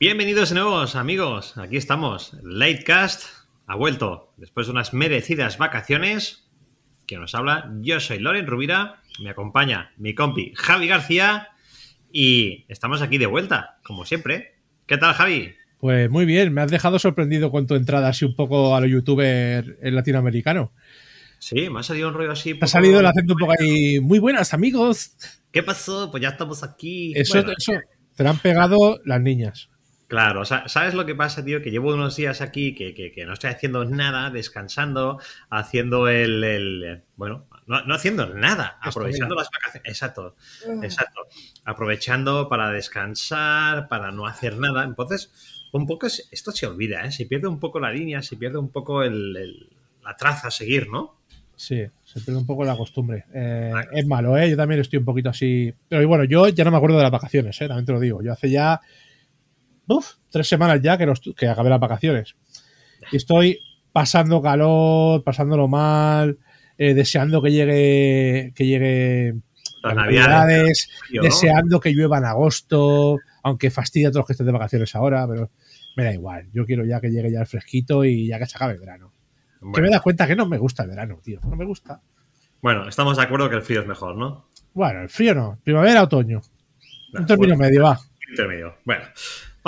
Bienvenidos de nuevos amigos, aquí estamos, Latecast ha vuelto después de unas merecidas vacaciones. Que nos habla, yo soy Loren Rubira, me acompaña mi compi Javi García y estamos aquí de vuelta, como siempre. ¿Qué tal Javi? Pues muy bien, me has dejado sorprendido con tu entrada así un poco a lo youtuber en latinoamericano. Sí, me ha salido un rollo así. ha salido el acento un poco ahí. Muy buenas, amigos. ¿Qué pasó? Pues ya estamos aquí. Eso, eso te lo han pegado las niñas. Claro, ¿sabes lo que pasa, tío? Que llevo unos días aquí que, no estoy haciendo nada, descansando, haciendo el, bueno, no, haciendo nada, aprovechando las vacaciones. Exacto, exacto. Aprovechando para descansar, para no hacer nada. Entonces, un poco esto se olvida, ¿eh? Se pierde un poco la línea, se pierde un poco la traza a seguir, ¿no? Sí, se pierde un poco la costumbre. Eh, es malo, ¿eh? Yo también estoy un poquito así. Pero bueno, yo ya no me acuerdo de las vacaciones, ¿eh? También te lo digo. Yo hace ya uf, tres semanas ya que, que acabé las vacaciones. Y estoy pasando calor, pasándolo mal, eh, deseando que llegue que llegue las navidades, deseando que llueva en agosto, aunque fastidia a todos los que estén de vacaciones ahora, pero me da igual. Yo quiero ya que llegue ya el fresquito y ya que se acabe el verano. Que me das cuenta que no me gusta el verano, tío. No me gusta. Bueno, estamos de acuerdo que el frío es mejor, ¿no? Bueno, el frío no. Primavera, otoño. Un término medio, va. Intermedio. Bueno,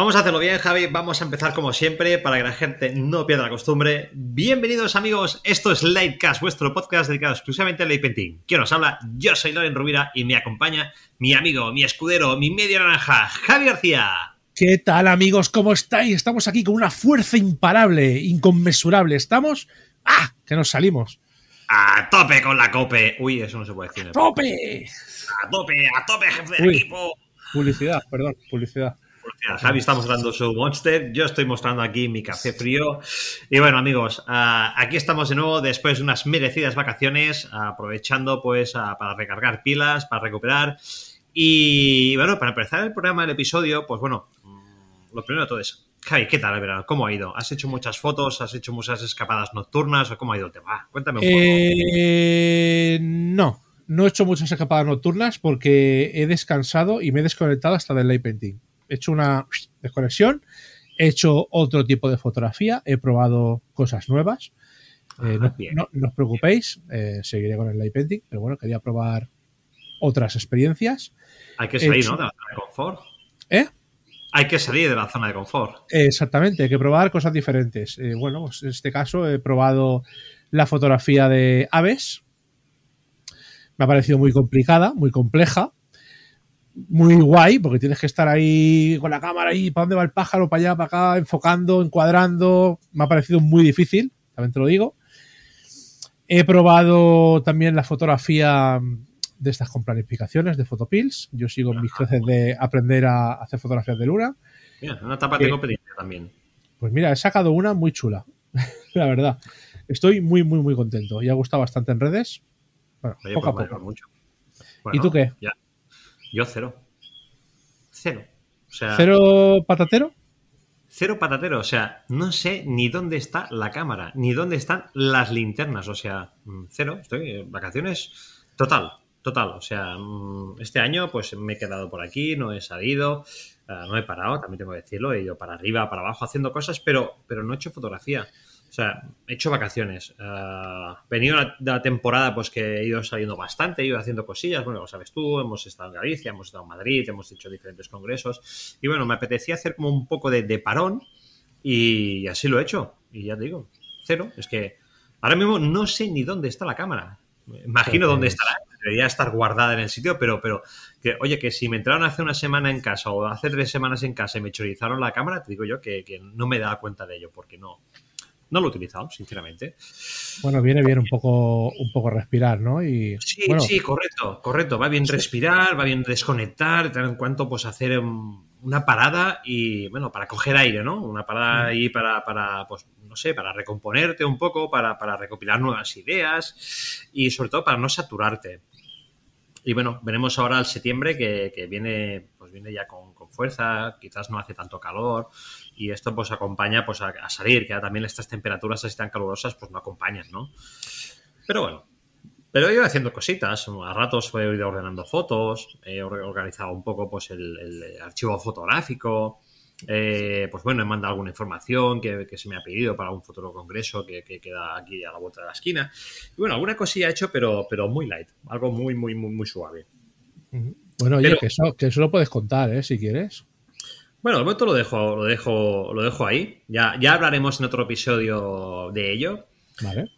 Vamos a hacerlo bien, Javi. Vamos a empezar como siempre para que la gente no pierda la costumbre. Bienvenidos, amigos. Esto es Lightcast, vuestro podcast dedicado exclusivamente al light painting. ¿Quién os habla? Yo soy Loren Rubira y me acompaña mi amigo, mi escudero, mi media naranja, Javi García. ¿Qué tal, amigos? ¿Cómo estáis? Estamos aquí con una fuerza imparable, inconmensurable. Estamos. ¡Ah! Que nos salimos. A tope con la cope. Uy, eso no se puede decir. ¡A tope! A tope, a tope, jefe de equipo. Publicidad, perdón, publicidad. Javi está mostrando su Monster, yo estoy mostrando aquí mi café frío. Y bueno, amigos, ah, aquí estamos de nuevo después de unas merecidas vacaciones, aprovechando pues para recargar pilas, para recuperar. Y bueno, para empezar el programa, el episodio, pues bueno, mm, lo primero de todo es, Javi, ¿qué tal el verano? ¿Cómo ha ido? ¿Has hecho muchas fotos? ¿Has hecho muchas escapadas nocturnas? ¿O cómo ha ido el tema? Cuéntame un poco. Eh, no, no he hecho muchas escapadas nocturnas porque he descansado y me he desconectado hasta del light painting he hecho una desconexión, he hecho otro tipo de fotografía, he probado cosas nuevas. Eh, ah, no, os preocupéis, eh, seguiré con el light painting, pero bueno, quería probar otras experiencias. Hay que salir, ¿no? De la zona de confort. ¿Eh? Hay que salir de la zona de confort. Exactamente, hay que probar cosas diferentes. Eh, bueno, pues en este caso he probado la fotografía de aves. Me ha parecido muy complicada, muy compleja muy guay, porque tienes que estar ahí con la cámara ahí, para dónde va el pájaro, para allá, para acá, enfocando, encuadrando. Me ha parecido muy difícil, también te lo digo. He probado también la fotografía de estas con planificaciones de Photopills. Yo sigo mis creces de aprender a hacer fotografías de luna. Mira, una etapa tengo pendiente también. Pues mira, he sacado una muy chula, la verdad. Estoy muy, muy, muy contento y ha gustado bastante en redes. Bueno, poco a pues poco. Mucho. ¿Y tú qué? Ya. Yo cero. Cero. O sea, ¿Cero patatero? Cero patatero. O sea, no sé ni dónde está la cámara, ni dónde están las linternas. O sea, mm, cero. Estoy en vacaciones. Total, total. O sea, mm, este año pues me he quedado por aquí, no he salido, eh, no he parado, también tengo que decirlo. He ido para arriba, para abajo haciendo cosas, pero, pero no he hecho fotografía. O sea, he hecho vacaciones. Uh, venido de la temporada, pues que he ido saliendo bastante, he ido haciendo cosillas. Bueno, lo sabes tú, hemos estado en Galicia, hemos estado en Madrid, hemos hecho diferentes congresos. Y bueno, me apetecía hacer como un poco de, parón y así lo he hecho. Y ya te digo, cero. Es que ahora mismo no sé ni dónde está la cámara. Imagino dónde estará. Debería estar guardada en el sitio, pero, pero que, oye, que si me entraron hace una semana en casa o hace tres semanas en casa y me chorizaron la cámara, te digo yo que, que no me daba cuenta de ello, porque no, no lo he utilizado, sinceramente. Bueno, viene bien un poco, un poco respirar, ¿no? Y, sí, sí, correcto, correcto. Va bien respirar, va bien desconectar, en cuanto pues hacer una parada y, bueno, para coger aire, ¿no? Una parada mm. ahí para, para, pues, no sé, para recomponerte un poco, para, para recopilar nuevas ideas y sobre todo para no saturarte. Y bueno, veremos ahora el septiembre que, que viene, pues viene ya con, con, fuerza, quizás no hace tanto calor y esto pues acompaña pues a, salir, que también estas temperaturas así tan calurosas pues no acompañan, ¿no? Pero bueno, pero he ido haciendo cositas, a ratos he ido ordenando fotos, he organizado un poco pues el, archivo fotográfico, Eh, pues bueno, he mandado alguna información que, se me ha pedido para un futuro congreso que, queda aquí a la vuelta de la esquina. Y bueno, alguna cosilla he hecho, pero, pero muy light, algo muy, muy, muy, muy suave. Bueno, oye, que, eso, que eso lo puedes contar, ¿eh? Si quieres. Bueno, de momento lo dejo, lo dejo, lo dejo ahí. Ya, ya hablaremos en otro episodio de ello. Vale.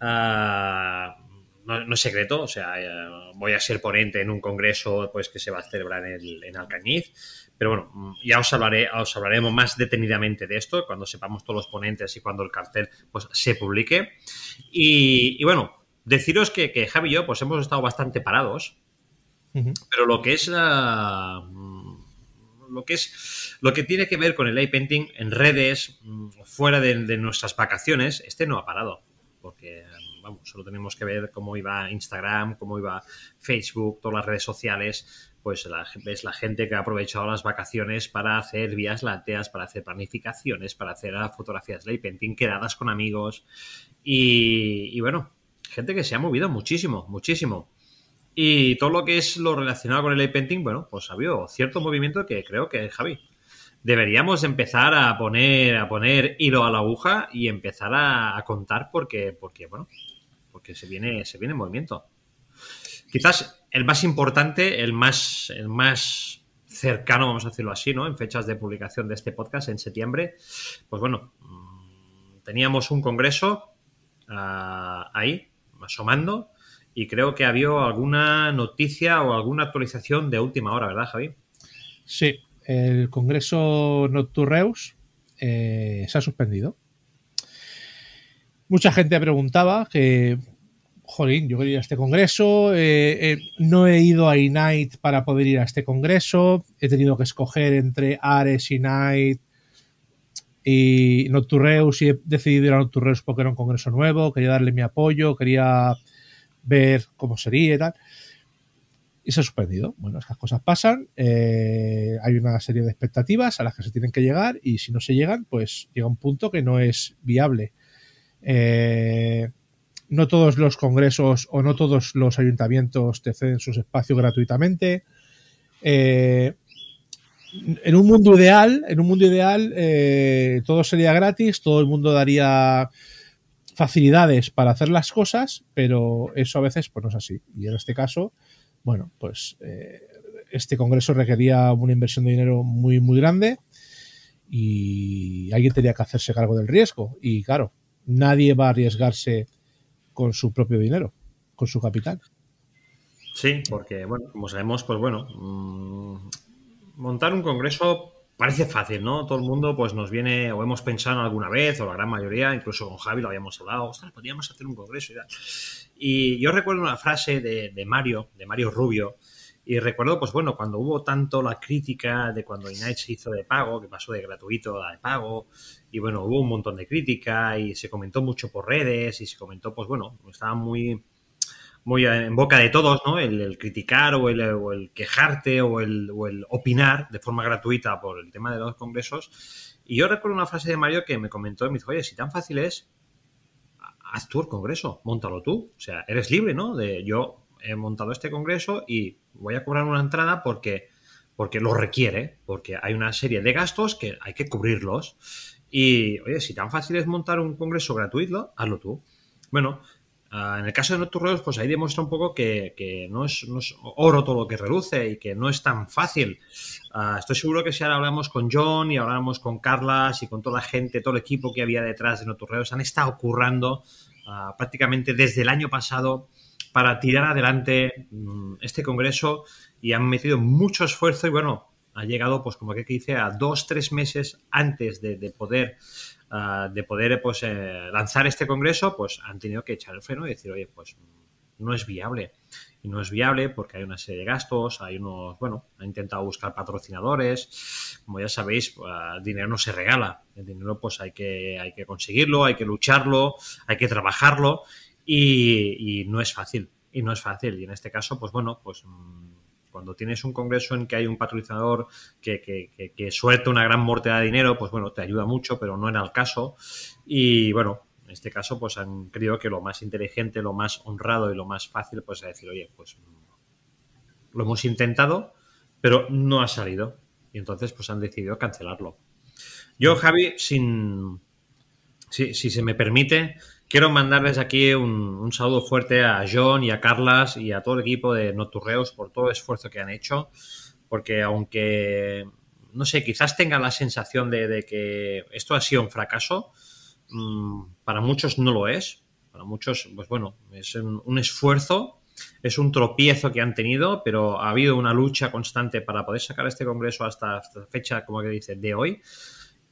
Ah, no, es secreto, o sea, eh, voy a ser ponente en un congreso pues, que se va a celebrar en, en Alcañiz. Pero bueno, ya os, hablaré, os hablaremos más detenidamente de esto cuando sepamos todos los ponentes y cuando el cartel pues, se publique. Y, bueno, deciros que, que, Javi y yo pues, hemos estado bastante parados, pero lo que es la lo que es lo que tiene que ver con el light painting en redes, mm, fuera de, nuestras vacaciones, este no ha parado. Porque, vamos, solo tenemos que ver cómo iba Instagram, cómo iba Facebook, todas las redes sociales. Pues la, es la gente que ha aprovechado las vacaciones para hacer vías lácteas, para hacer planificaciones, para hacer fotografías light painting, quedadas con amigos. Y bueno, gente que se ha movido muchísimo, muchísimo. Y todo lo que es lo relacionado con el light painting, bueno, pues ha habido cierto movimiento que creo que, Javi, deberíamos empezar a poner, a poner hilo a la aguja y empezar a, contar porque, porque, bueno, porque se viene, se viene movimiento. Quizás el más importante, el más, el más cercano, vamos a decirlo así, ¿no? En fechas de publicación de este podcast, en septiembre, pues bueno, mm, teníamos un congreso ah, ahí, asomando, y creo que había alguna noticia o alguna actualización de última hora, ¿verdad, Javi? Sí, el Congreso Nocturreus eh, se ha suspendido. Mucha gente preguntaba que, jolín, yo quería ir a este congreso, eh, eh, no he ido a Ignite para poder ir a este congreso, he tenido que escoger entre Ares, Ignite y Nocturreus y he decidido ir a Nocturreus porque era un congreso nuevo, quería darle mi apoyo, quería ver cómo sería y tal. Y se ha suspendido. Bueno, estas cosas pasan. Eh, hay una serie de expectativas a las que se tienen que llegar y si no se llegan, pues llega un punto que no es viable. Eh, no todos los congresos o no todos los ayuntamientos te ceden sus espacios gratuitamente. Eh, en un mundo ideal, en un mundo ideal, todo sería gratis, todo el mundo daría facilidades para hacer las cosas, pero eso a veces pues no es así. Y en este caso, bueno, pues eh, este congreso requería una inversión de dinero muy, muy grande y alguien tenía que hacerse cargo del riesgo. Y claro, nadie va a arriesgarse con su propio dinero, con su capital. Sí, porque, bueno, como sabemos, pues bueno, mm, montar un congreso parece fácil, ¿no? Todo el mundo pues nos viene o hemos pensado alguna vez, o la gran mayoría, incluso con Javi lo habíamos hablado, ostras, podríamos hacer un congreso y tal. Y yo recuerdo una frase de, Mario, de Mario Rubio, y recuerdo, pues bueno, cuando hubo tanto la crítica de cuando Ignite se hizo de pago, que pasó de gratuito a de pago, y bueno, hubo un montón de crítica y se comentó mucho por redes y se comentó, pues bueno, estaba muy muy en boca de todos, ¿no? El, criticar o el, quejarte o el, opinar de forma gratuita por el tema de los congresos. Y yo recuerdo una frase de Mario que me comentó y me dijo, oye, si tan fácil es, haz tú el congreso, montalo tú. O sea, eres libre, ¿no? De yo he montado este congreso y voy a cobrar una entrada porque, porque lo requiere, porque hay una serie de gastos que hay que cubrirlos. Y, oye, si tan fácil es montar un congreso gratuito, hazlo tú. Bueno, Ah, en el caso de Nocturreos, pues ahí demuestra un poco que, no, es, oro todo lo que reluce y que no es tan fácil. Ah, estoy seguro que si ahora hablamos con John y hablamos con Carlas y con toda la gente, todo el equipo que había detrás de Nocturreos, han estado currando ah, prácticamente desde el año pasado para tirar adelante mm, este congreso y han metido mucho esfuerzo y bueno, ha llegado pues como que dice a dos, tres meses antes de poder Ah, de poder pues, eh, lanzar este congreso, pues han tenido que echar el freno y decir, oye, pues no es viable. Y no es viable porque hay una serie de gastos, hay unos, bueno, ha intentado buscar patrocinadores. Como ya sabéis, el ah, dinero no se regala. El dinero pues hay que, hay que conseguirlo, hay que lucharlo, hay que trabajarlo y, y no es fácil. Y no es fácil. Y en este caso, pues bueno, pues mm, cuando tienes un congreso en que hay un patrocinador que, que, una gran mortera de dinero, pues bueno, te ayuda mucho, pero no en el caso. Y bueno, en este caso, pues han creído que lo más inteligente, lo más honrado y lo más fácil, pues es decir, oye, pues lo hemos intentado, pero no ha salido. Y entonces pues han decidido cancelarlo. Yo, Javi, sin, si, si se me permite, quiero mandarles aquí un, saludo fuerte a John y a Carlas y a todo el equipo de Noturreos por todo el esfuerzo que han hecho, porque aunque, no sé, quizás tengan la sensación de, que esto ha sido un fracaso, mmm, para muchos no lo es, para muchos, pues bueno, es un, un esfuerzo es un tropiezo que han tenido, pero ha habido una lucha constante para poder sacar este congreso hasta, hasta fecha, como que dice, de hoy.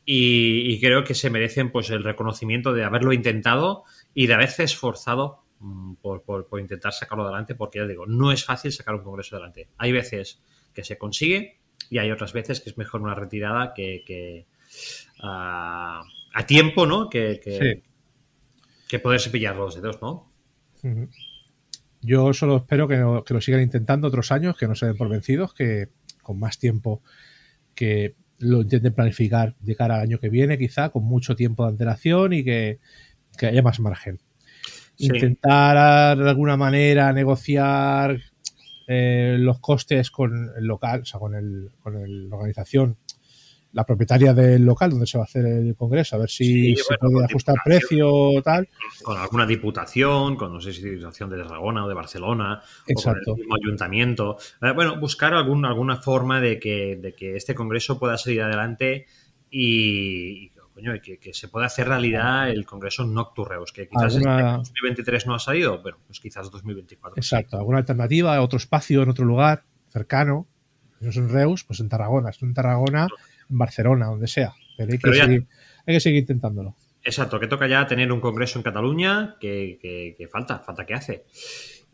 Y, y, creo que se merecen pues el reconocimiento de haberlo intentado y de haberse esforzado mm, por, por, por, intentar sacarlo adelante, porque ya digo, no es fácil sacar un congreso adelante. Hay veces que se consigue y hay otras veces que es mejor una retirada que, que uh, a tiempo, ¿no? Que, que, sí. que, poderse pillar los dedos, ¿no? Uh -huh. Yo solo espero que, no, que, lo sigan intentando otros años, que no se den por vencidos, que con más tiempo que lo intenten planificar de cara al año que viene, quizá con mucho tiempo de antelación y que, que haya más margen. Sí. Intentar de alguna manera negociar eh, los costes con el local, o sea, con, el, con el, la organización, la propietaria del local donde se va a hacer el congreso, a ver si sí, se bueno, puede ajustar precio o tal. Con alguna diputación, con no sé si diputación de Tarragona o de Barcelona, Exacto. o con el mismo ayuntamiento. Eh, bueno, buscar algún, alguna forma de que, de que este congreso pueda salir adelante y, coño, que, que, se pueda hacer realidad el Congreso Nocturreus, que quizás alguna... en 2023 no ha salido, pero pues quizás 2024. Exacto, alguna alternativa, otro espacio en otro lugar cercano. No es en Reus, pues en Tarragona. Es en Tarragona, Barcelona, donde sea. Pero hay que, pero seguir, hay que seguir intentándolo. Exacto, que toca ya tener un congreso en Cataluña, que, que, que falta, falta que hace.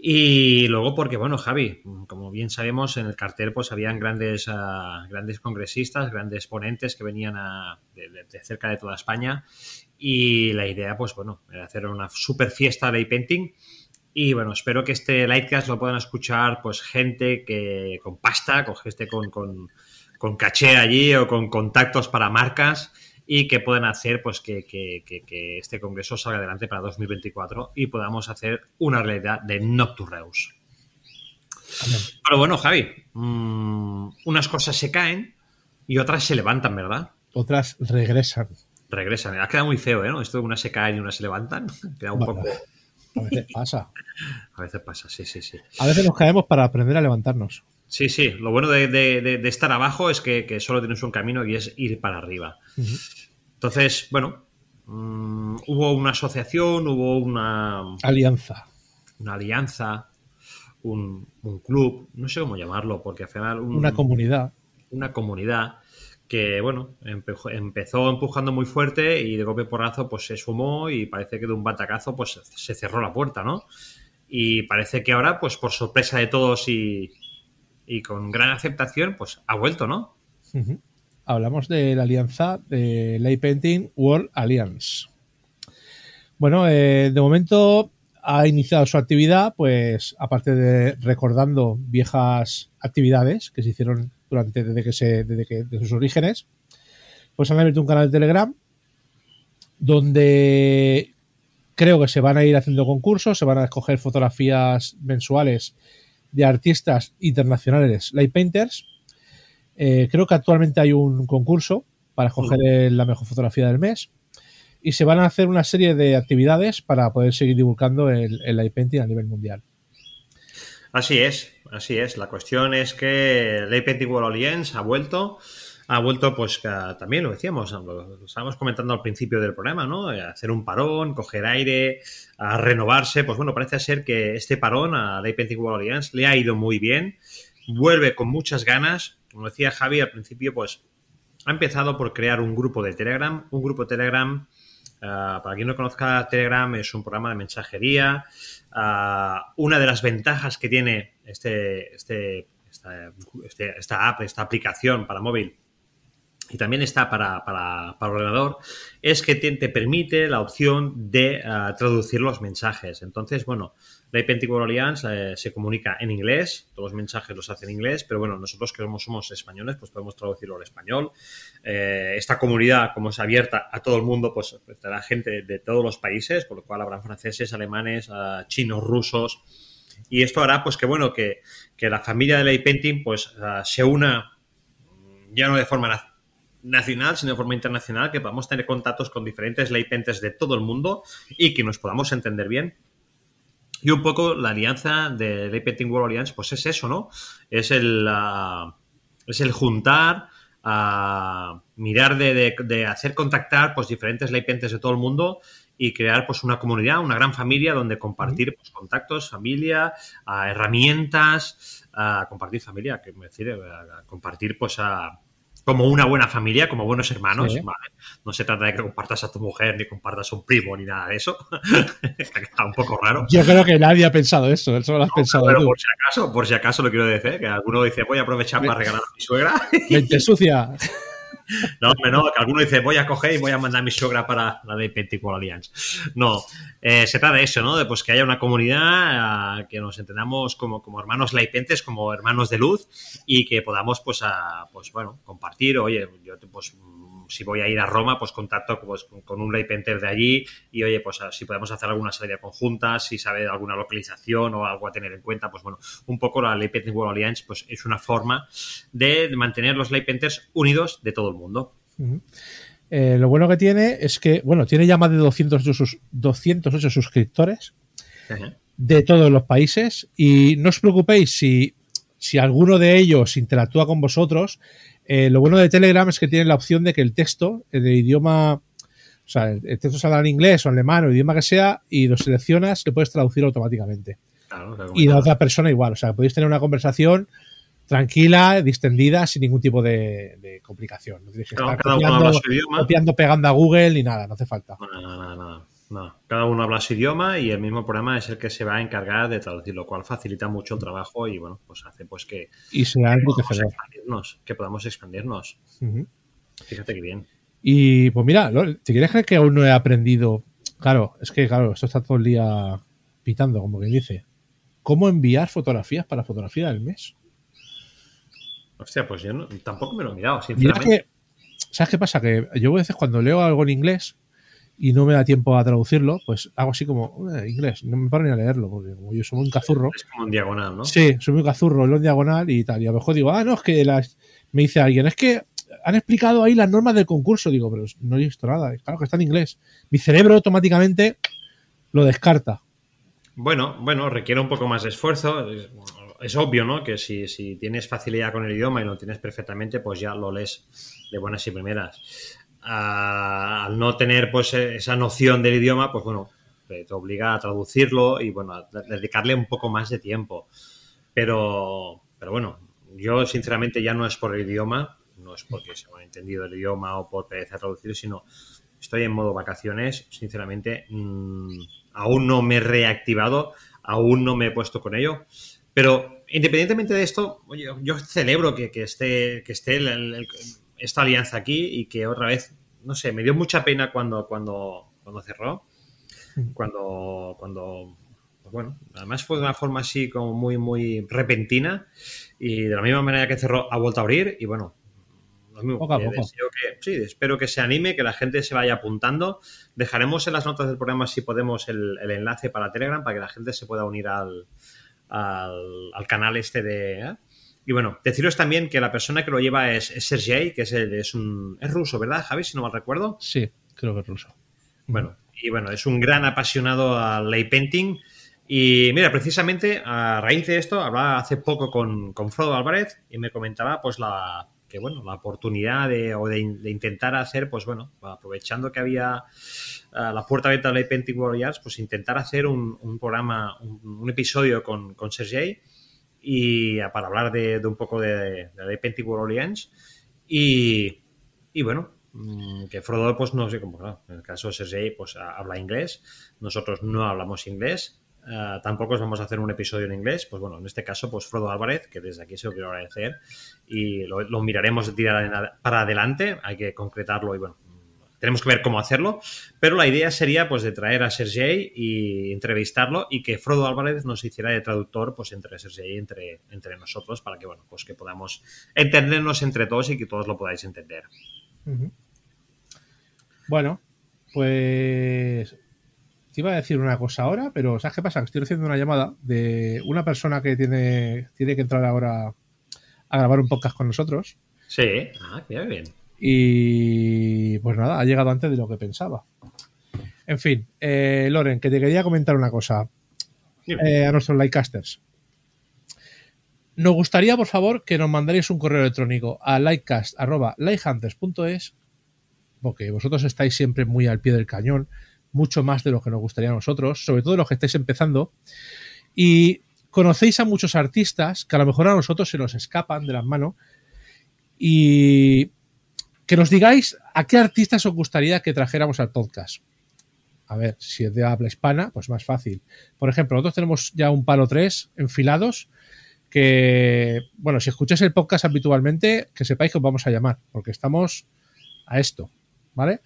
Y luego porque, bueno, Javi, como bien sabemos, en el cartel pues habían grandes, uh, grandes congresistas, grandes ponentes que venían a, de, de, cerca de toda España y la idea, pues bueno, era hacer una super fiesta de painting y bueno, espero que este Lightcast lo puedan escuchar pues gente que con pasta, con gente con, con, con caché allí o con contactos para marcas y que puedan hacer pues que, que, que, que, este congreso salga adelante para 2024 y podamos hacer una realidad de Nocturreus. Pero bueno, Javi, mmm, unas cosas se caen y otras se levantan, ¿verdad? Otras regresan. Regresan. Ha quedado muy feo, ¿eh? Esto de unas se caen y unas se levantan. Queda un bueno, poco... A veces pasa. A veces pasa, sí, sí, sí. A veces nos caemos para aprender a levantarnos. Sí, sí. Lo bueno de, de, de, de estar abajo es que, que, solo tienes un camino y es ir para arriba. Uh -huh. Entonces, bueno, um, hubo una asociación, hubo una... Alianza. Una alianza, un, un, club, no sé cómo llamarlo, porque al final... Un, una comunidad. Una comunidad que, bueno, empezó, empujando muy fuerte y de golpe porrazo pues se sumó y parece que de un batacazo pues se cerró la puerta, ¿no? Y parece que ahora, pues por sorpresa de todos y, y con gran aceptación, pues ha vuelto, ¿no? Hablamos de la alianza de Lay Painting World Alliance. Bueno, eh, de momento ha iniciado su actividad, pues aparte de recordando viejas actividades que se hicieron durante desde que se desde que de sus orígenes, pues han abierto un canal de Telegram donde creo que se van a ir haciendo concursos, se van a escoger fotografías mensuales de artistas internacionales light painters eh, creo que actualmente hay un concurso para escoger el, la mejor fotografía del mes y se van a hacer una serie de actividades para poder seguir divulgando el, el iPainting a nivel mundial. Así es, así es. La cuestión es que el iPainting World Alliance ha vuelto, ha vuelto, pues también lo decíamos, lo estábamos comentando al principio del programa, ¿no? A hacer un parón, coger aire, a renovarse. Pues bueno, parece ser que este parón a iPainting World Alliance le ha ido muy bien, vuelve con muchas ganas, como decía Javi al principio, pues ha empezado por crear un grupo de Telegram. Un grupo de Telegram, uh, para quien no conozca, Telegram es un programa de mensajería. Uh, una de las ventajas que tiene este, este, esta, este, esta app, esta aplicación para móvil, y también está para, para, para ordenador, es que te, te, permite la opción de uh, traducir los mensajes. Entonces, bueno, la IP Alliance eh, se comunica en inglés, todos los mensajes los hacen en inglés, pero bueno, nosotros que somos, somos españoles, pues podemos traducirlo al español. Eh, esta comunidad, como es abierta a todo el mundo, pues tendrá gente de, todos los países, por lo cual habrán franceses, alemanes, chinos, rusos. Y esto hará, pues que bueno, que, que la familia de la painting pues se una ya no de forma nacional, sino de forma internacional, que podamos tener contactos con diferentes laypentes de todo el mundo y que nos podamos entender bien. Y un poco la alianza de Laypenting World Alliance, pues es eso, ¿no? Es el, ah, es el juntar, a mirar de, hacer contactar pues diferentes laypentes de todo el mundo y crear pues una comunidad, una gran familia donde compartir pues, contactos, familia, herramientas, a compartir familia, que me decir, compartir pues a como una buena familia, como buenos hermanos, ¿vale? No se trata de que compartas a tu mujer, ni compartas a un primo, ni nada de eso. Está un poco raro. Yo creo que nadie ha pensado eso, eso lo has pensado pero por si acaso, por si acaso lo quiero decir, que alguno dice, voy a aprovechar para regalar a mi suegra. Mente sucia. No, hombre, no, que alguno dice, voy a coger y voy a mandar a mi suegra para la de Penticle Alliance. No, eh, se trata de eso, ¿no? De pues que haya una comunidad, que nos entendamos como, como hermanos laipentes, como hermanos de luz y que podamos, pues, a, pues bueno, compartir, oye, yo pues si voy a ir a Roma, pues contacto pues, con un laypenter de allí y oye, pues si podemos hacer alguna salida conjunta, si sabe alguna localización o algo a tener en cuenta, pues bueno, un poco la Laypenter World Alliance pues es una forma de mantener los laypenters unidos de todo el mundo. Eh, lo bueno que tiene es que, bueno, tiene ya más de 208, 208 suscriptores de todos los países y no os preocupéis si, si alguno de ellos interactúa con vosotros, eh, lo bueno de Telegram es que tiene la opción de que el texto, el idioma, o sea, el texto salga en inglés o en alemán o el idioma que sea, y lo seleccionas, le puedes traducir automáticamente. y la otra persona igual, o sea, podéis tener una conversación tranquila, distendida, sin ningún tipo de, complicación. No tienes que estar copiando, pegando a Google ni nada, no hace falta. nada, nada. No, cada uno habla su idioma y el mismo programa es el que se va a encargar de traducir, lo cual facilita mucho el trabajo y bueno, pues hace pues que, y será que, podamos expandirnos, que podamos expandirnos. Fíjate que bien. Y pues mira, ¿te quieres creer que aún no he aprendido? Claro, es que claro, esto está todo el día pitando, como que dice. ¿Cómo enviar fotografías para fotografía del mes? Hostia, pues yo tampoco me lo he mirado, sinceramente. ¿Sabes qué pasa? Que yo a veces cuando leo algo en inglés, y no me da tiempo a traducirlo, pues hago así como eh, inglés, no me paro ni a leerlo, porque como yo soy muy cazurro. Es como en diagonal, ¿no? Sí, soy muy cazurro, lo en diagonal y tal. Y a lo mejor digo, ah, no, es que las. Me dice alguien, es que han explicado ahí las normas del concurso. Digo, pero no he visto nada, claro que está en inglés. Mi cerebro automáticamente lo descarta. Bueno, bueno, requiere un poco más de esfuerzo. Es obvio, ¿no? Que si, si tienes facilidad con el idioma y lo tienes perfectamente, pues ya lo lees de buenas y primeras al no tener pues esa noción del idioma, pues bueno, te obliga a traducirlo y bueno, a dedicarle un poco más de tiempo. Pero, pero bueno, yo sinceramente ya no es por el idioma, no es porque se me ha entendido el idioma o por pereza traducir, sino estoy en modo vacaciones, sinceramente mm, aún no me he reactivado, aún no me he puesto con ello, pero independientemente de esto, yo celebro que, esté, que esté el, esta alianza aquí y que otra vez, no sé, me dio mucha pena cuando, cuando, cuando cerró, cuando, cuando, pues bueno, además fue de una forma así como muy, muy repentina y de la misma manera que cerró ha vuelto a abrir y bueno, lo mismo, sí, espero que se anime, que la gente se vaya apuntando. Dejaremos en las notas del programa, si podemos, el, enlace para Telegram para que la gente se pueda unir al, al, canal este de... ¿eh? Y bueno, deciros también que la persona que lo lleva es, Sergei, que es, es, un, es ruso, ¿verdad, Javi? Si no mal recuerdo. Sí, creo que es ruso. Bueno, y bueno, es un gran apasionado al lay painting. Y mira, precisamente a raíz de esto, hablaba hace poco con, con Frodo Álvarez y me comentaba pues la que bueno, la oportunidad de, o de, intentar hacer, pues bueno, aprovechando que había eh, la puerta abierta de Lay Painting Warriors, pues intentar hacer un, un programa, un, un, episodio con, con Sergei y para hablar de, un poco de, de, de World y, y bueno, mm, que Frodo pues no sé cómo, en el caso de Sergei pues habla inglés, nosotros no hablamos inglés, Uh, tampoco os vamos a hacer un episodio en inglés, pues bueno, en este caso, pues Frodo Álvarez, que desde aquí se lo quiero agradecer, y lo, lo miraremos de tirar para adelante, hay que concretarlo y bueno, tenemos que ver cómo hacerlo, pero la idea sería pues de traer a Sergei y entrevistarlo y que Frodo Álvarez nos hiciera de traductor pues entre Sergei y entre, entre nosotros para que bueno, pues que podamos entendernos entre todos y que todos lo podáis entender. Bueno, pues te iba a decir una cosa ahora, pero ¿sabes qué pasa? Estoy recibiendo una llamada de una persona que tiene, tiene que entrar ahora a grabar un podcast con nosotros Sí, ah, bien, bien. Y pues nada, ha llegado antes de lo que pensaba. En fin, eh, Loren, que te quería comentar una cosa eh, a nuestros likecasters. Nos gustaría, por favor, que nos mandaréis un correo electrónico a likecast.likehunters.es porque vosotros estáis siempre muy al pie del cañón, mucho más de lo que nos gustaría a nosotros, sobre todo los que estáis empezando. Y conocéis a muchos artistas que a lo mejor a nosotros se nos escapan de las manos y que nos digáis a qué artistas os gustaría que trajéramos al podcast. A ver, si es de habla hispana, pues más fácil. Por ejemplo, nosotros tenemos ya un palo 3 enfilados que, bueno, si escucháis el podcast habitualmente, que sepáis que os vamos a llamar, porque estamos a esto, ¿vale?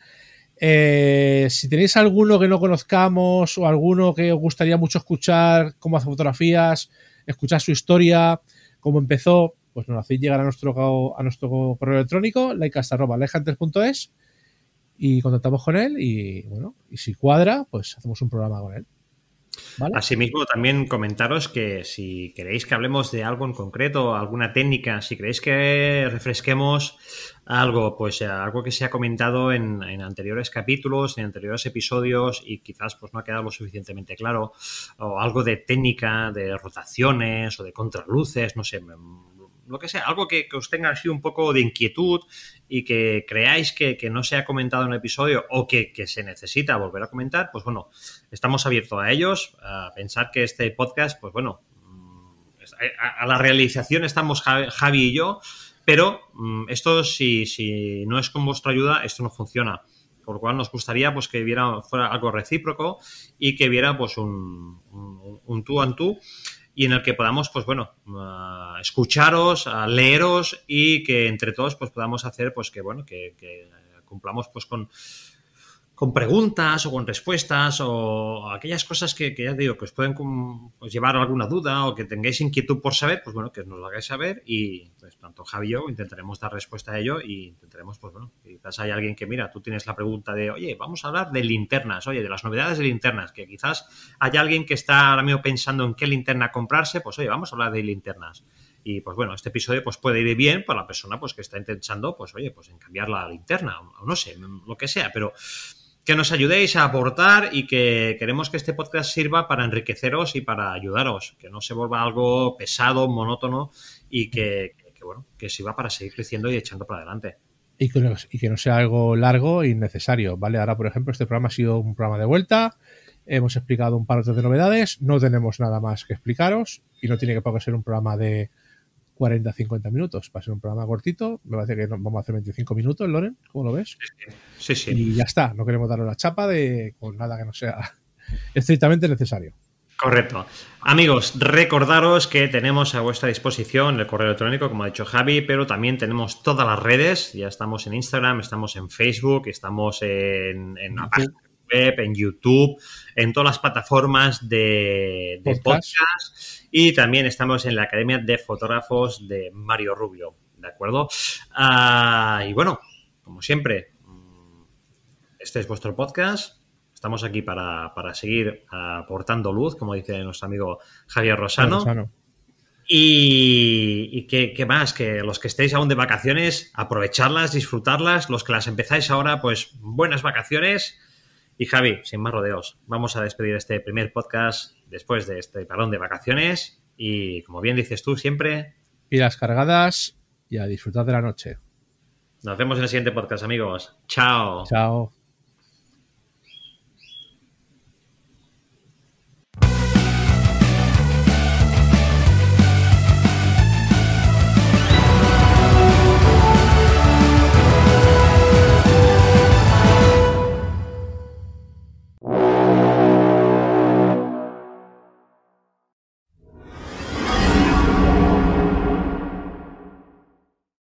Eh, si tenéis alguno que no conozcamos o alguno que os gustaría mucho escuchar, cómo hace fotografías, escuchar su historia, cómo empezó, pues nos lo hacéis llegar a nuestro, a nuestro correo electrónico, likecast.es y contactamos con él y bueno, y si cuadra, pues hacemos un programa con él. Asimismo, también comentaros que si queréis que hablemos de algo en concreto, alguna técnica, si queréis que refresquemos algo, pues eh, algo que se ha comentado en, anteriores capítulos, en anteriores episodios y quizás pues no ha quedado lo suficientemente claro, o algo de técnica, de rotaciones o de contraluces, no sé, lo que sea, algo que, os tenga así un poco de inquietud y que creáis que, no se ha comentado en el episodio o que, se necesita volver a comentar, pues bueno, estamos abiertos a ellos, a pensar que este podcast, pues bueno, mm, a, la realización estamos Javi y yo, pero mm, esto si, si no es con vuestra ayuda, esto no funciona. Por lo cual nos gustaría pues que viera fuera algo recíproco y que viera pues un, un, tú en tú y en el que podamos, pues bueno, uh, escucharos, uh, leeros y que entre todos pues podamos hacer pues que bueno, que, que cumplamos pues con con preguntas o con respuestas o aquellas cosas que, ya digo que os pueden pues, llevar alguna duda o que tengáis inquietud por saber, pues bueno, que nos lo hagáis saber y pues tanto Javi y yo intentaremos dar respuesta a ello y intentaremos, pues bueno, quizás hay alguien que mira, tú tienes la pregunta de, oye, vamos a hablar de linternas, oye, de las novedades de linternas, que quizás hay alguien que está ahora mismo pensando en qué linterna comprarse, pues oye, vamos a hablar de linternas. Y pues bueno, este episodio pues puede ir bien para la persona pues que está intentando, pues oye, pues en cambiar la linterna, o no sé, lo que sea, pero que nos ayudéis a aportar y que queremos que este podcast sirva para enriqueceros y para ayudaros, que no se vuelva algo pesado, monótono y que, bueno, que sirva para seguir creciendo y echando para adelante. Y que, no, sea algo largo e innecesario, ¿vale? Ahora, por ejemplo, este programa ha sido un programa de vuelta, hemos explicado un par de novedades, no tenemos nada más que explicaros y no tiene que ser un programa de 40, 50 minutos. Va a ser un programa cortito. Me parece que vamos a hacer 25 minutos, Loren. ¿Cómo lo ves? Sí, sí. Y ya está. No queremos darle la chapa de con nada que no sea estrictamente necesario. Correcto. Amigos, recordaros que tenemos a vuestra disposición el correo electrónico, como ha dicho Javi, pero también tenemos todas las redes. Ya estamos en Instagram, estamos en Facebook, estamos en, en la página web, en YouTube, en todas las plataformas de, podcast. Y también estamos en la Academia de Fotógrafos de Mario Rubio, ¿de acuerdo? Ah, y bueno, como siempre, mm, este es vuestro podcast. Estamos aquí para, seguir aportando luz, como dice nuestro amigo Javier Rosano. Y, y que, más, que los que estéis aún de vacaciones, aprovecharlas, disfrutarlas. Los que las empezáis ahora, pues buenas vacaciones. Y Javi, sin más rodeos, vamos a despedir este primer podcast después de este parón de vacaciones. Y como bien dices tú, siempre. Pilas cargadas y a disfrutar de la noche. Nos vemos en el siguiente podcast, amigos. Chao. Chao.